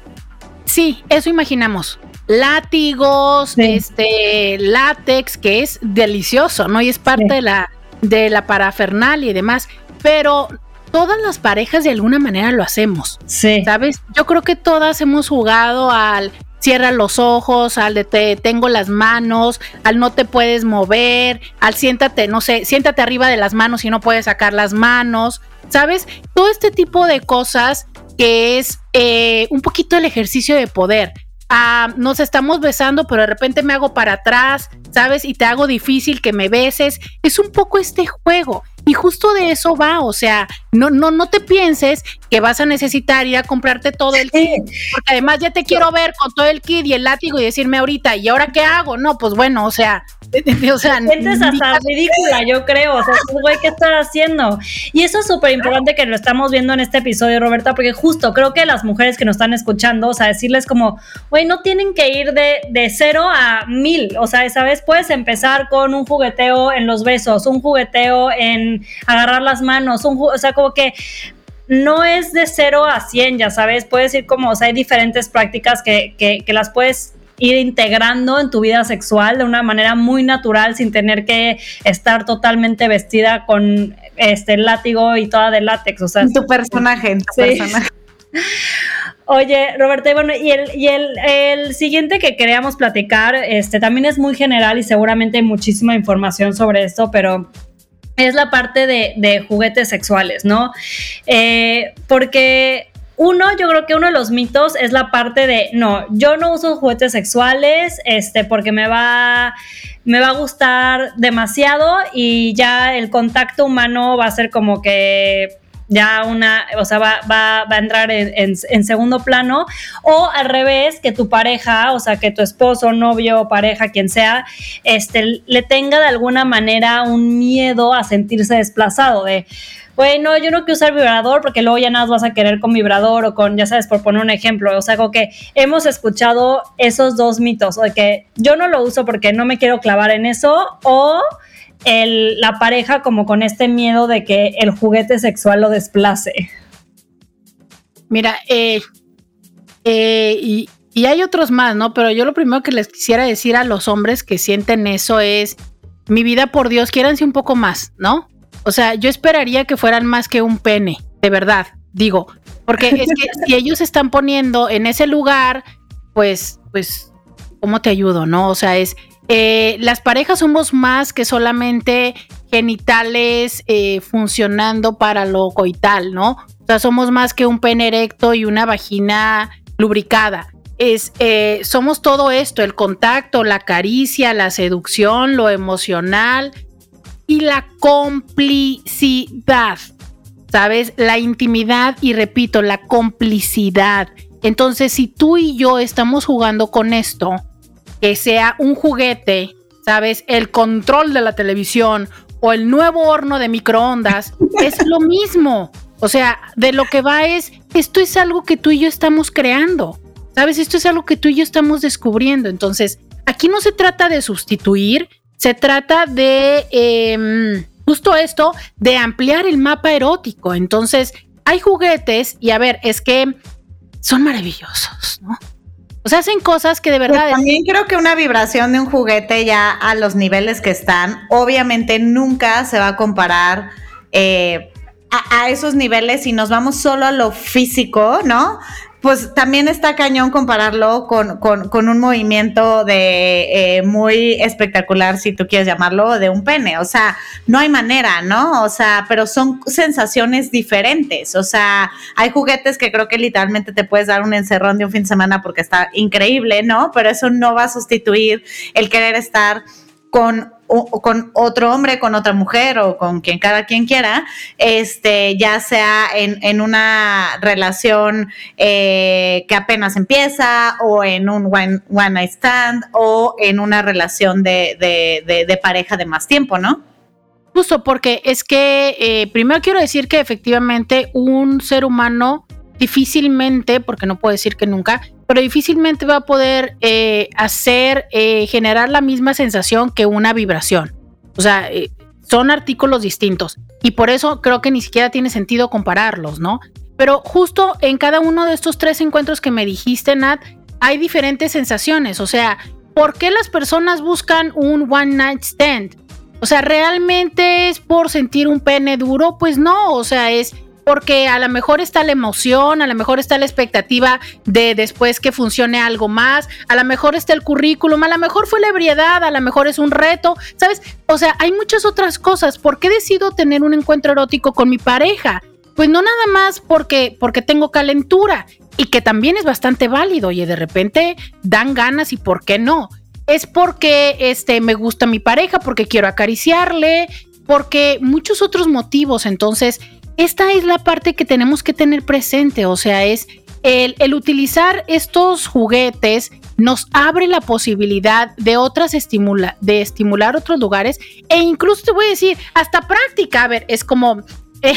sí, eso imaginamos. Látigos, este, látex, que es delicioso, ¿no? Y es parte de la de la parafernalia y demás, pero todas las parejas de alguna manera lo hacemos. Sí. ¿Sabes? Yo creo que todas hemos jugado al cierra los ojos, al de te tengo las manos, al no te puedes mover, al siéntate, no sé, siéntate arriba de las manos y no puedes sacar las manos, ¿sabes? Todo este tipo de cosas que es eh, un poquito el ejercicio de poder. Ah, nos estamos besando, pero de repente me hago para atrás, ¿sabes? Y te hago difícil que me beses. Es un poco este juego. Y justo de eso va, o sea, no, no, no te pienses que vas a necesitar ir a comprarte todo el kit, porque además ya te quiero ver con todo el kit y el látigo y decirme ahorita, ¿y ahora qué hago? No, pues bueno, o sea, <laughs> o sea, sientes hasta ridícula, yo creo, o sea, güey, ¿qué estás haciendo? Y eso es súper importante que lo estamos viendo en este episodio, Roberta, porque justo creo que las mujeres que nos están escuchando, o sea, decirles como, güey, no tienen que ir de, de cero a mil, o sea, esa vez puedes empezar con un jugueteo en los besos, un jugueteo en agarrar las manos, un, o sea, como que no es de 0 a 100, ya sabes, puedes ir como, o sea, hay diferentes prácticas que, que, que las puedes ir integrando en tu vida sexual de una manera muy natural sin tener que estar totalmente vestida con este látigo y toda de látex. O sea, tu personaje, tu personaje. <laughs> Oye, Roberto, y bueno, y, el, y el, el, siguiente que queríamos platicar, este también es muy general y seguramente hay muchísima información sobre esto, pero es la parte de, de juguetes sexuales, ¿no? Eh, porque uno, yo creo que uno de los mitos es la parte de, no, yo no uso juguetes sexuales, este, porque me va, me va a gustar demasiado y ya el contacto humano va a ser como que ya una, o sea, va, va, va a entrar en, en, segundo plano, o al revés, que tu pareja, o sea, que tu esposo, novio, pareja, quien sea, este, le tenga de alguna manera un miedo a sentirse desplazado de bueno, yo no quiero usar vibrador porque luego ya nada vas a querer con vibrador o con, ya sabes, por poner un ejemplo. O sea, como que hemos escuchado esos dos mitos, o de que yo no lo uso porque no me quiero clavar en eso, o el, la pareja como con este miedo de que el juguete sexual lo desplace. Mira, eh, eh, y, y hay otros más, ¿no? Pero yo lo primero que les quisiera decir a los hombres que sienten eso es, mi vida por Dios, quiéranse un poco más, ¿no? O sea, yo esperaría que fueran más que un pene, de verdad, digo, porque es que <laughs> si ellos están poniendo en ese lugar, pues, pues, ¿cómo te ayudo? No, o sea, es, eh, las parejas somos más que solamente genitales eh, funcionando para lo coital, ¿no? O sea, somos más que un pene erecto y una vagina lubricada. Es, eh, somos todo esto, el contacto, la caricia, la seducción, lo emocional, y la complicidad, ¿sabes? La intimidad y repito, la complicidad. Entonces, si tú y yo estamos jugando con esto, que sea un juguete, ¿sabes? El control de la televisión o el nuevo horno de microondas, <laughs> es lo mismo. O sea, de lo que va es, esto es algo que tú y yo estamos creando, ¿sabes? Esto es algo que tú y yo estamos descubriendo. Entonces, aquí no se trata de sustituir, se trata de em, justo esto, de ampliar el mapa erótico. Entonces, hay juguetes y a ver, es que son maravillosos, ¿no? O sea, hacen cosas que de pues verdad... también creo que una vibración de un juguete ya a los niveles que están, obviamente nunca se va a comparar eh, a, a, esos niveles si nos vamos solo a lo físico, ¿no? Pues también está cañón compararlo con, con, un movimiento de eh, muy espectacular, si tú quieres llamarlo, de un pene. O sea, no hay manera, ¿no? O sea, pero son sensaciones diferentes. O sea, hay juguetes que creo que literalmente te puedes dar un encerrón de un fin de semana porque está increíble, ¿no? Pero eso no va a sustituir el querer estar con otro hombre, con otra mujer o con quien cada quien quiera, este, ya sea en, una relación eh, que apenas empieza o en un one, night stand o en una relación de, pareja de más tiempo, ¿no? Justo porque es que eh, primero quiero decir que efectivamente un ser humano difícilmente, porque no puedo decir que nunca, pero difícilmente va a poder eh, hacer, eh, generar la misma sensación que una vibración. O sea, eh, son artículos distintos y por eso creo que ni siquiera tiene sentido compararlos, ¿no? Pero justo en cada uno de estos tres encuentros que me dijiste, Nat, hay diferentes sensaciones. O sea, ¿por qué las personas buscan un one night stand? O sea, ¿realmente es por sentir un pene duro? Pues no, o sea, es porque a lo mejor está la emoción, a lo mejor está la expectativa de después que funcione algo más, a lo mejor está el currículum, a lo mejor fue la ebriedad, a lo mejor es un reto, ¿sabes? O sea, hay muchas otras cosas. ¿Por qué decido tener un encuentro erótico con mi pareja? Pues no nada más porque, porque tengo calentura y que también es bastante válido y de repente dan ganas y por qué no. Es porque este, me gusta mi pareja, porque quiero acariciarle, porque muchos otros motivos. Entonces, esta es la parte que tenemos que tener presente, o sea, es el, utilizar estos juguetes nos abre la posibilidad de otras estimula, de estimular otros lugares e incluso te voy a decir, hasta práctica, a ver, es como <laughs> eh,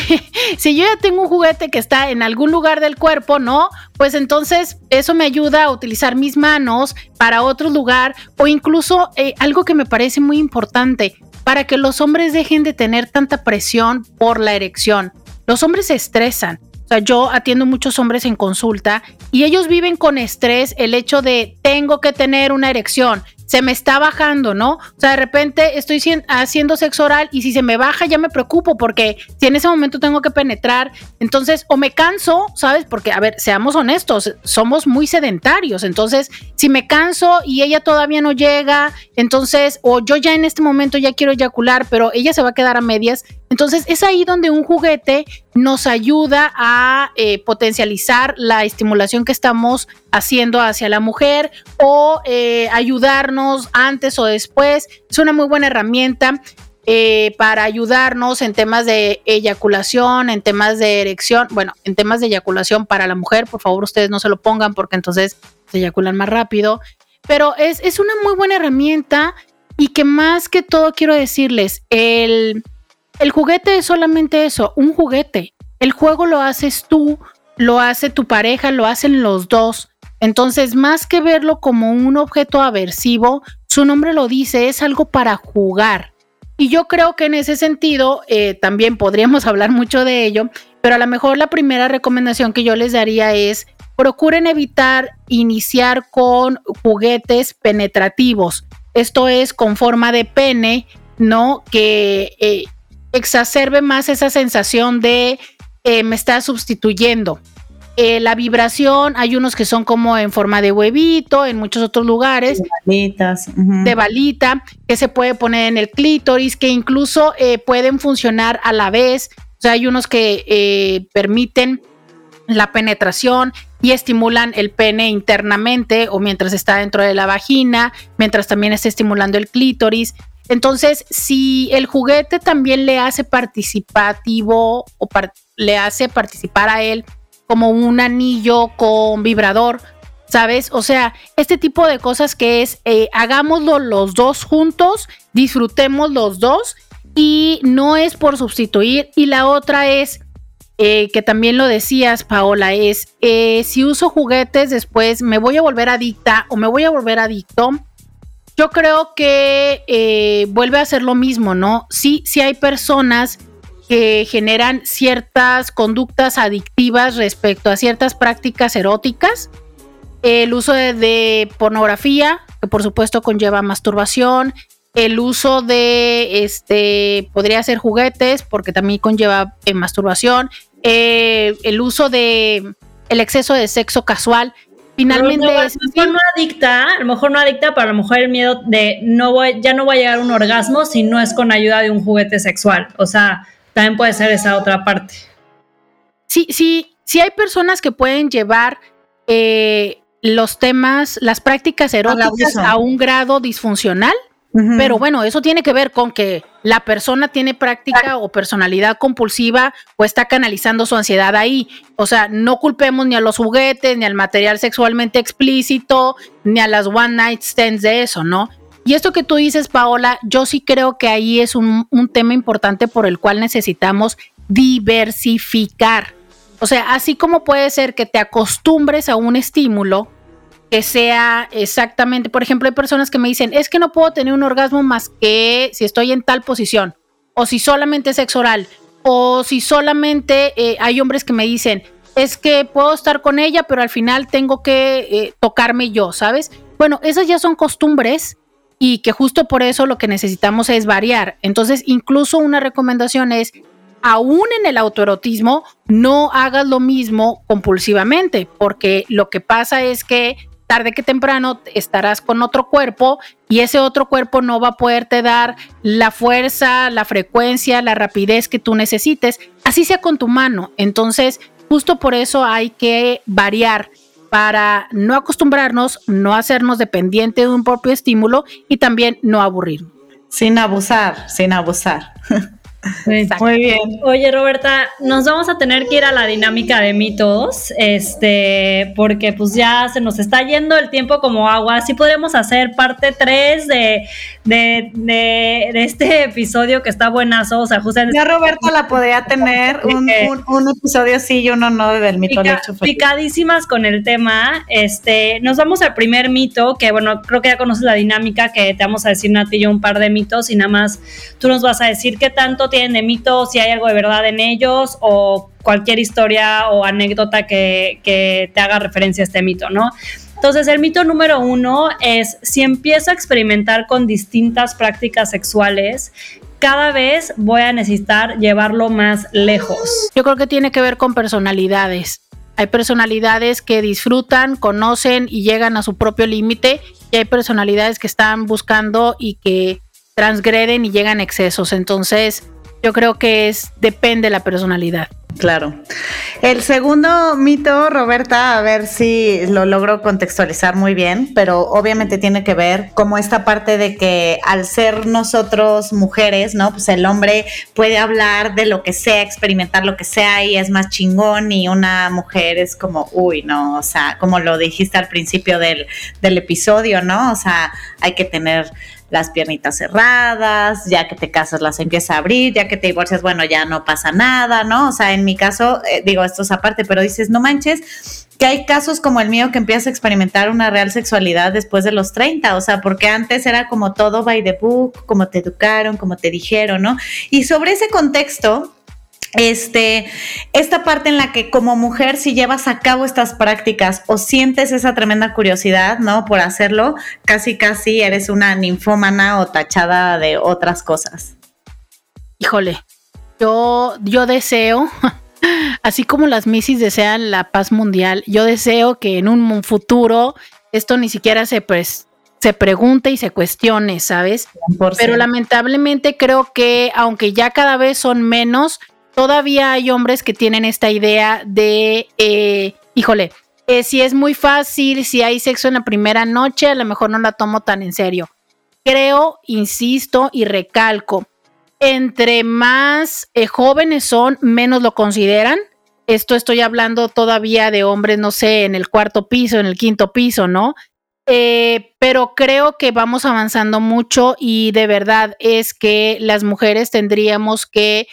si yo ya tengo un juguete que está en algún lugar del cuerpo, ¿no? Pues entonces eso me ayuda a utilizar mis manos para otro lugar o incluso eh, algo que me parece muy importante, para que los hombres dejen de tener tanta presión por la erección. Los hombres se estresan. O sea, yo atiendo muchos hombres en consulta y ellos viven con estrés el hecho de tengo que tener una erección, se me está bajando, ¿no? O sea, de repente estoy haciendo sexo oral y si se me baja ya me preocupo porque si en ese momento tengo que penetrar, entonces o me canso, ¿sabes? Porque, a ver, seamos honestos, somos muy sedentarios, entonces si me canso y ella todavía no llega, entonces, o yo ya en este momento ya quiero eyacular, pero ella se va a quedar a medias, entonces es ahí donde un juguete nos ayuda a eh, potencializar la estimulación que estamos haciendo hacia la mujer o eh, ayudarnos antes o después. Es una muy buena herramienta. Eh, para ayudarnos en temas de eyaculación, en temas de erección, bueno, en temas de eyaculación para la mujer, por favor ustedes no se lo pongan porque entonces se eyaculan más rápido, pero es, es una muy buena herramienta y que más que todo quiero decirles, el, el juguete es solamente eso, un juguete. El juego lo haces tú, lo hace tu pareja, lo hacen los dos. Entonces, más que verlo como un objeto aversivo, su nombre lo dice, es algo para jugar. Y yo creo que en ese sentido eh, también podríamos <laughs> hablar mucho de ello, pero a lo mejor la primera recomendación que yo les daría es procuren evitar iniciar con juguetes penetrativos. Esto es con forma de pene, ¿no? Que eh, exacerbe más esa sensación de eh, me está sustituyendo. Eh, la vibración, hay unos que son como en forma de huevito, en muchos otros lugares. De balitas. De balita, que se puede poner en el clítoris, que incluso eh, pueden funcionar a la vez. O sea, hay unos que permiten la penetración y estimulan el pene internamente o mientras está dentro de la vagina, mientras también está estimulando el clítoris. Entonces, si el juguete también le hace participativo o le hace participar a él como un anillo con vibrador, ¿sabes? O sea, este tipo de cosas que es, eh, hagámoslo los dos juntos, disfrutemos los dos y no es por sustituir. Y la otra es, eh, que también lo decías, Paola, es, eh, si uso juguetes después, me voy a volver adicta o me voy a volver adicto yo creo que vuelve a ser lo mismo, ¿no? Sí, sí hay personas que generan ciertas conductas adictivas respecto a ciertas prácticas eróticas. El uso de, pornografía, que por supuesto conlleva masturbación. El uso de, este, podría ser juguetes, porque también conlleva eh, masturbación. Eh, el uso de el exceso de sexo casual finalmente a lo mejor no adicta, a lo mejor no adicta, pero a lo mejor el miedo de no voy, ya no voy a llegar a un orgasmo si no es con ayuda de un juguete sexual. O sea, también puede ser esa otra parte. Sí, sí, sí hay personas que pueden llevar eh, los temas, las prácticas eróticas a un grado disfuncional pero bueno, eso tiene que ver con que la persona tiene práctica o personalidad compulsiva o está canalizando su ansiedad ahí. O sea, no culpemos ni a los juguetes, ni al material sexualmente explícito, ni a las one night stands de eso, ¿no? Y esto que tú dices, Paola, yo sí creo que ahí es un, un tema importante por el cual necesitamos diversificar. O sea, así como puede ser que te acostumbres a un estímulo, que sea exactamente, por ejemplo, hay personas que me dicen, es que no puedo tener un orgasmo más que si estoy en tal posición, o si solamente es sexo oral, o si solamente eh, hay hombres que me dicen, es que puedo estar con ella, pero al final tengo que eh, tocarme yo, ¿sabes? Bueno, esas ya son costumbres y que justo por eso lo que necesitamos es variar. Entonces, incluso una recomendación es, aún en el autoerotismo, no hagas lo mismo compulsivamente, porque lo que pasa es que tarde que temprano estarás con otro cuerpo y ese otro cuerpo no va a poderte dar la fuerza, la frecuencia, la rapidez que tú necesites, así sea con tu mano. Entonces, justo por eso hay que variar para no acostumbrarnos, no hacernos dependiente de un propio estímulo y también no aburrirnos. Sin abusar, sin abusar. <laughs> Muy bien. Oye, Roberta, nos vamos a tener que ir a la dinámica de mitos, este, porque pues ya se nos está yendo el tiempo como agua. Sí podemos hacer parte 3 de, de, este episodio que está buenazo. O sea, Ya Roberta la podría tener un, episodio sí y uno no del mito Picadísimas con el tema. Este, nos vamos al primer mito, que bueno, creo que ya conoces la dinámica, que te vamos a decir Nati y yo un par de mitos y nada más tú nos vas a decir qué tanto tienen de mito, si hay algo de verdad en ellos o cualquier historia o anécdota que, que te haga referencia a este mito, ¿no? Entonces, el mito número uno es, si empiezo a experimentar con distintas prácticas sexuales, cada vez voy a necesitar llevarlo más lejos. Yo creo que tiene que ver con personalidades. Hay personalidades que disfrutan, conocen y llegan a su propio límite y hay personalidades que están buscando y que transgreden y llegan a excesos. Entonces, yo creo que es depende de la personalidad. Claro. El segundo mito, Roberta, a ver si lo logro contextualizar muy bien, pero obviamente tiene que ver como esta parte de que al ser nosotros mujeres, ¿no? Pues el hombre puede hablar de lo que sea, experimentar lo que sea y es más chingón y una mujer es como, uy, no, o sea, como lo dijiste al principio del, del episodio, ¿no? O sea, hay que tener las piernitas cerradas, ya que te casas las empieza a abrir, ya que te divorcias, bueno, ya no pasa nada, ¿no? O sea, en mi caso, eh, digo, esto es aparte, pero dices, no manches, que hay casos como el mío que empiezas a experimentar una real sexualidad después de los 30, o sea, porque antes era como todo by the book, como te educaron, como te dijeron, ¿no? Y sobre ese contexto, este, esta parte en la que como mujer si llevas a cabo estas prácticas o sientes esa tremenda curiosidad, ¿no? Por hacerlo, casi casi eres una ninfómana o tachada de otras cosas. Híjole, yo, yo deseo, <laughs> así como las misis desean la paz mundial, yo deseo que en un futuro esto ni siquiera se, pues, se pregunte y se cuestione, ¿sabes? Pero lamentablemente creo que aunque ya cada vez son menos, todavía hay hombres que tienen esta idea de, eh, híjole, eh, si es muy fácil, si hay sexo en la primera noche, a lo mejor no la tomo tan en serio. Creo, insisto y recalco, entre más eh, jóvenes son, menos lo consideran. Esto estoy hablando todavía de hombres, no sé, en el cuarto piso, en el quinto piso, ¿no? pero creo que vamos avanzando mucho y de verdad es que las mujeres tendríamos que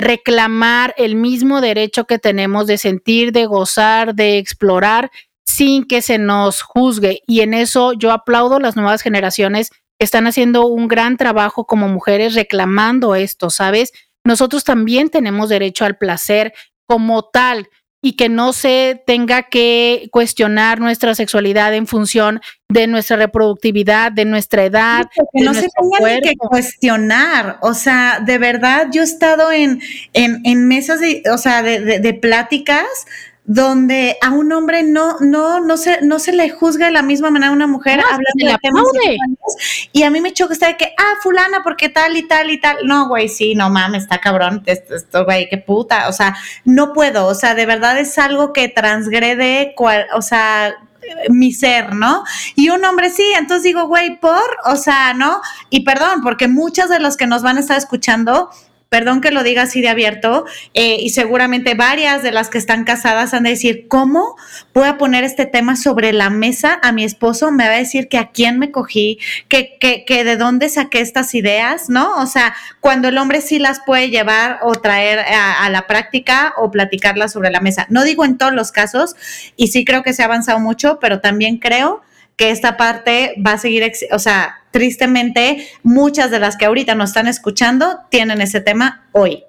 reclamar el mismo derecho que tenemos de sentir, de gozar, de explorar sin que se nos juzgue. Y en eso yo aplaudo las nuevas generaciones que están haciendo un gran trabajo como mujeres reclamando esto, ¿sabes? Nosotros también tenemos derecho al placer como tal y que no se tenga que cuestionar nuestra sexualidad en función de nuestra reproductividad, de nuestra edad. que no se tenga que cuestionar. O sea, de verdad, yo he estado en, en, en mesas de, o sea, de, de, de pláticas donde a un hombre no, no, no se, no se le juzga de la misma manera a una mujer hablando de temas y a mí me choca estar de que, ah, fulana, porque tal y tal y tal. No, güey, sí, no mames, está cabrón, esto, güey, qué puta. O sea, no puedo, o sea, de verdad es algo que transgrede, cual, o sea, mi ser, ¿no? Y un hombre sí, entonces digo, güey, por, o sea, ¿no? Y perdón, porque muchas de los que nos van a estar escuchando perdón que lo diga así de abierto, eh, y seguramente varias de las que están casadas han de decir, ¿cómo voy a poner este tema sobre la mesa a mi esposo? Me va a decir que a quién me cogí, que, que, que de dónde saqué estas ideas, ¿no? O sea, cuando el hombre sí las puede llevar o traer a, a la práctica o platicarlas sobre la mesa. No digo en todos los casos, y sí creo que se ha avanzado mucho, pero también creo que esta parte va a seguir, o sea, tristemente, muchas de las que ahorita nos están escuchando tienen ese tema hoy.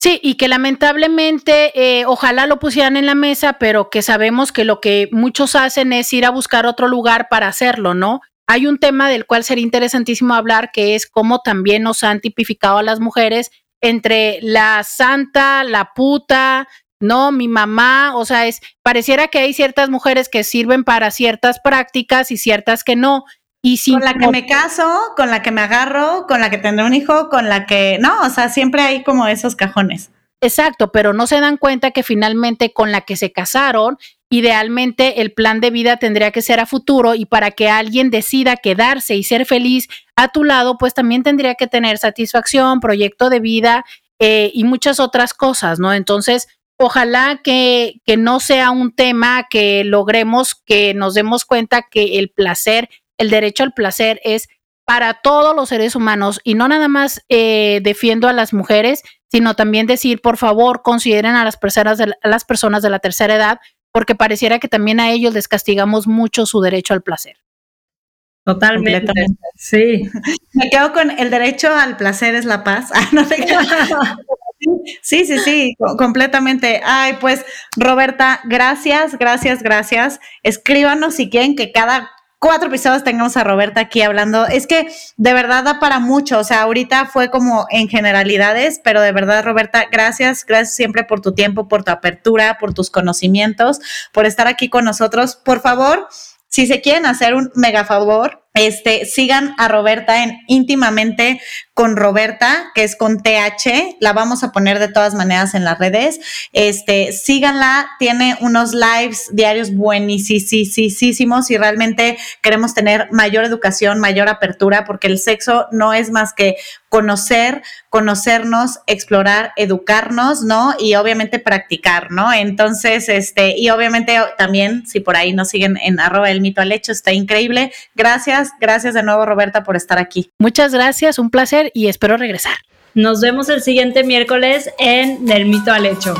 Sí, y que lamentablemente eh, ojalá lo pusieran en la mesa, pero que sabemos que lo que muchos hacen es ir a buscar otro lugar para hacerlo, ¿no? Hay un tema del cual sería interesantísimo hablar, que es cómo también nos han tipificado a las mujeres entre la santa, la puta, no, mi mamá, o sea, es, pareciera que hay ciertas mujeres que sirven para ciertas prácticas y ciertas que no. Y con la que me caso, con la que me agarro, con la que tendré un hijo, con la que, no, o sea, siempre hay como esos cajones. Exacto, pero no se dan cuenta que finalmente con la que se casaron, idealmente el plan de vida tendría que ser a futuro y para que alguien decida quedarse y ser feliz a tu lado, pues también tendría que tener satisfacción, proyecto de vida eh, y muchas otras cosas, ¿no? Entonces, ojalá que, que no sea un tema que logremos que nos demos cuenta que el placer, el derecho al placer es para todos los seres humanos y no nada más eh, defiendo a las mujeres, sino también decir, por favor, consideren a las personas de, a las personas de la tercera edad, porque pareciera que también a ellos les castigamos mucho su derecho al placer. Totalmente. Sí. Me quedo con el derecho al placer es la paz. <laughs> Ah, no te <laughs> Sí, sí, sí, completamente. Ay, pues Roberta, gracias, gracias, gracias. Escríbanos si quieren que cada cuatro episodios tengamos a Roberta aquí hablando. Es que de verdad da para mucho. O sea, ahorita fue como en generalidades, pero de verdad, Roberta, gracias, gracias siempre por tu tiempo, por tu apertura, por tus conocimientos, por estar aquí con nosotros. Por favor, si se quieren hacer un mega favor, este, sigan a Roberta en íntimamente con Roberta, que es con TH, la vamos a poner de todas maneras en las redes. Este, síganla, tiene unos lives diarios buenísimos y realmente queremos tener mayor educación, mayor apertura, porque el sexo no es más que conocer, conocernos, explorar, educarnos, ¿no? Y obviamente practicar, ¿no? Entonces, este, y obviamente también, si por ahí nos siguen en arroba el mito al hecho, está increíble. Gracias Gracias, de nuevo, Roberta, por estar aquí. Muchas gracias, un placer y espero regresar. Nos vemos el siguiente miércoles en Del Mito al Hecho.